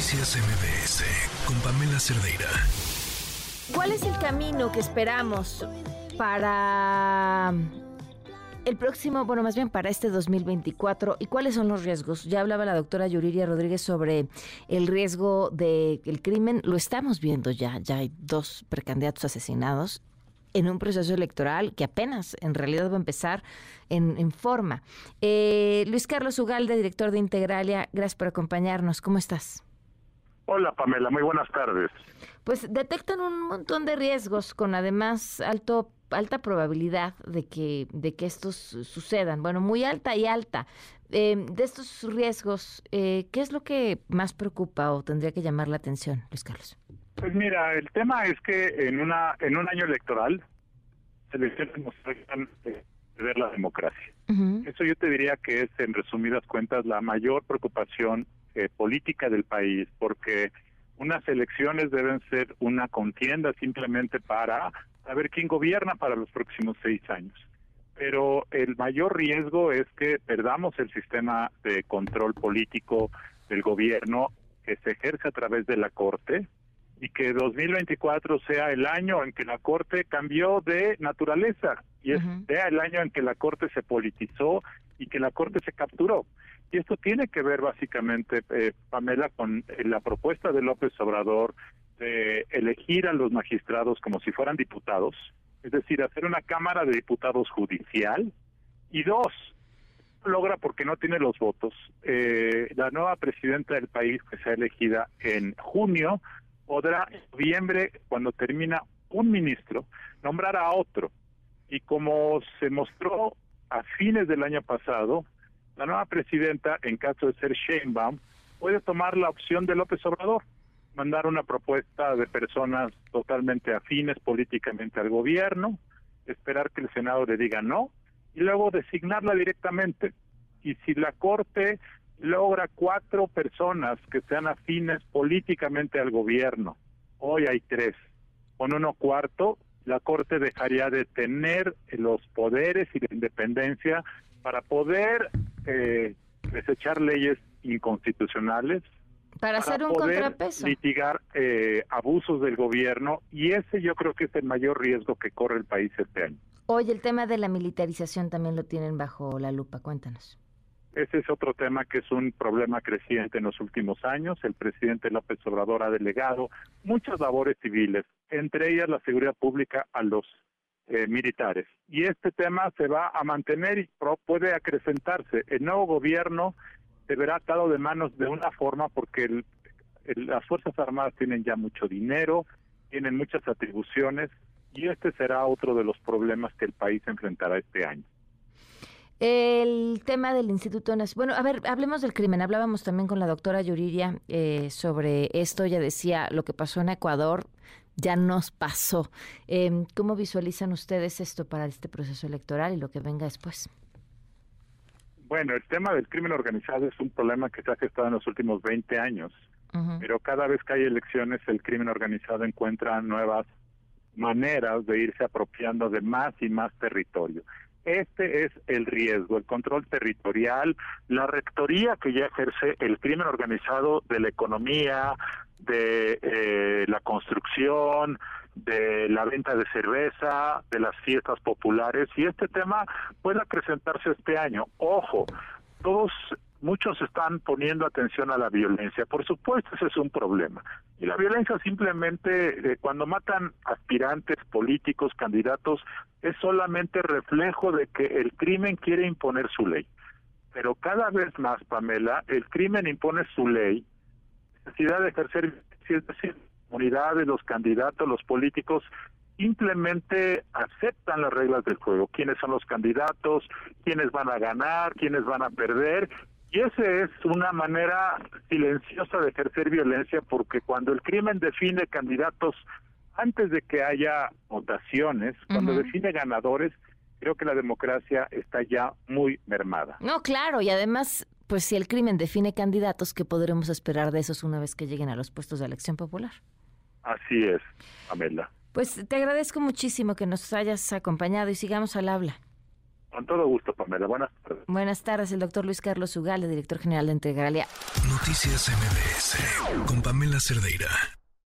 Noticias MBS con Pamela Cerdeira. ¿Cuál es el camino que esperamos para el próximo, bueno, más bien para este 2024 y cuáles son los riesgos? Ya hablaba la doctora Yuriria Rodríguez sobre el riesgo del crimen. Lo estamos viendo ya, ya hay dos precandidatos asesinados en un proceso electoral que apenas en realidad va a empezar en, forma. Eh, Luis Carlos Ugalde, director de Integralia, gracias por acompañarnos. ¿Cómo estás? Hola Pamela, muy buenas tardes. Pues detectan un montón de riesgos con además alto alta probabilidad de que de que estos sucedan. Bueno, muy alta y alta. Eh, de estos riesgos, eh, ¿qué es lo que más preocupa o tendría que llamar la atención, Luis Carlos? Pues mira, el tema es que en una en un año electoral nos ver la democracia. Eso yo te diría que es, en resumidas cuentas, la mayor preocupación eh, política del país, porque unas elecciones deben ser una contienda simplemente para saber quién gobierna para los próximos seis años. Pero el mayor riesgo es que perdamos el sistema de control político del gobierno que se ejerce a través de la Corte, y que 2024 sea el año en que la Corte cambió de naturaleza y sea el año en que la Corte se politizó y que la Corte se capturó. Y esto tiene que ver básicamente, eh, Pamela, con eh, la propuesta de López Obrador de elegir a los magistrados como si fueran diputados, es decir, hacer una Cámara de Diputados judicial. Y dos, logra porque no tiene los votos. Eh, la nueva presidenta del país, que sea elegida en junio, podrá en noviembre, cuando termina un ministro, nombrar a otro. Y como se mostró a fines del año pasado, la nueva presidenta, en caso de ser Sheinbaum, puede tomar la opción de López Obrador, mandar una propuesta de personas totalmente afines políticamente al gobierno, esperar que el Senado le diga no y luego designarla directamente. Y si la Corte logra cuatro personas que sean afines políticamente al gobierno. Hoy hay tres. Con uno cuarto, la Corte dejaría de tener los poderes y la independencia para poder eh, desechar leyes inconstitucionales. Para, hacer un poder contrapeso. Litigar eh, abusos del gobierno y ese yo creo que es el mayor riesgo que corre el país este año. Hoy el tema de la militarización también lo tienen bajo la lupa. Cuéntanos. Ese es otro tema que es un problema creciente en los últimos años. El presidente López Obrador ha delegado muchas labores civiles, entre ellas la seguridad pública a los eh, militares. Y este tema se va a mantener y puede acrecentarse. El nuevo gobierno se verá atado de manos de una forma porque las Fuerzas Armadas tienen ya mucho dinero, tienen muchas atribuciones y este será otro de los problemas que el país enfrentará este año. El tema del Instituto. Bueno, a ver, hablemos del crimen. Hablábamos también con la doctora Yuriria eh, sobre esto. Ella decía, lo que pasó en Ecuador ya nos pasó. Em, ¿Cómo visualizan ustedes esto para este proceso electoral y lo que venga después? Bueno, el tema del crimen organizado es un problema que se ha gestado en los últimos 20 años, pero cada vez que hay elecciones el crimen organizado encuentra nuevas maneras de irse apropiando de más y más territorio. Este es el riesgo, el control territorial, la rectoría que ya ejerce el crimen organizado de la economía, de eh, la construcción, de la venta de cerveza, de las fiestas populares, y este tema puede acrecentarse este año. Ojo, todos muchos están poniendo atención a la violencia. Por supuesto, ese es un problema. Y la violencia simplemente, eh, cuando matan aspirantes políticos, candidatos, es solamente reflejo de que el crimen quiere imponer su ley. Pero cada vez más, Pamela, el crimen impone su ley, necesidad de ejercer, unidades, los candidatos, los políticos, simplemente aceptan las reglas del juego, quiénes son los candidatos, quiénes van a ganar, quiénes van a perder, y esa es una manera silenciosa de ejercer violencia porque cuando el crimen define candidatos antes de que haya votaciones, cuando define ganadores, creo que la democracia está ya muy mermada. No, claro, y además, pues si el crimen define candidatos, ¿qué podremos esperar de esos una vez que lleguen a los puestos de elección popular? Así es, Amela. Pues te agradezco muchísimo que nos hayas acompañado y sigamos al habla. Con todo gusto, Pamela. Buenas tardes. Buenas tardes, el doctor Luis Carlos Ugal, director general de Integralia. Noticias MBS con Pamela Cerdeira.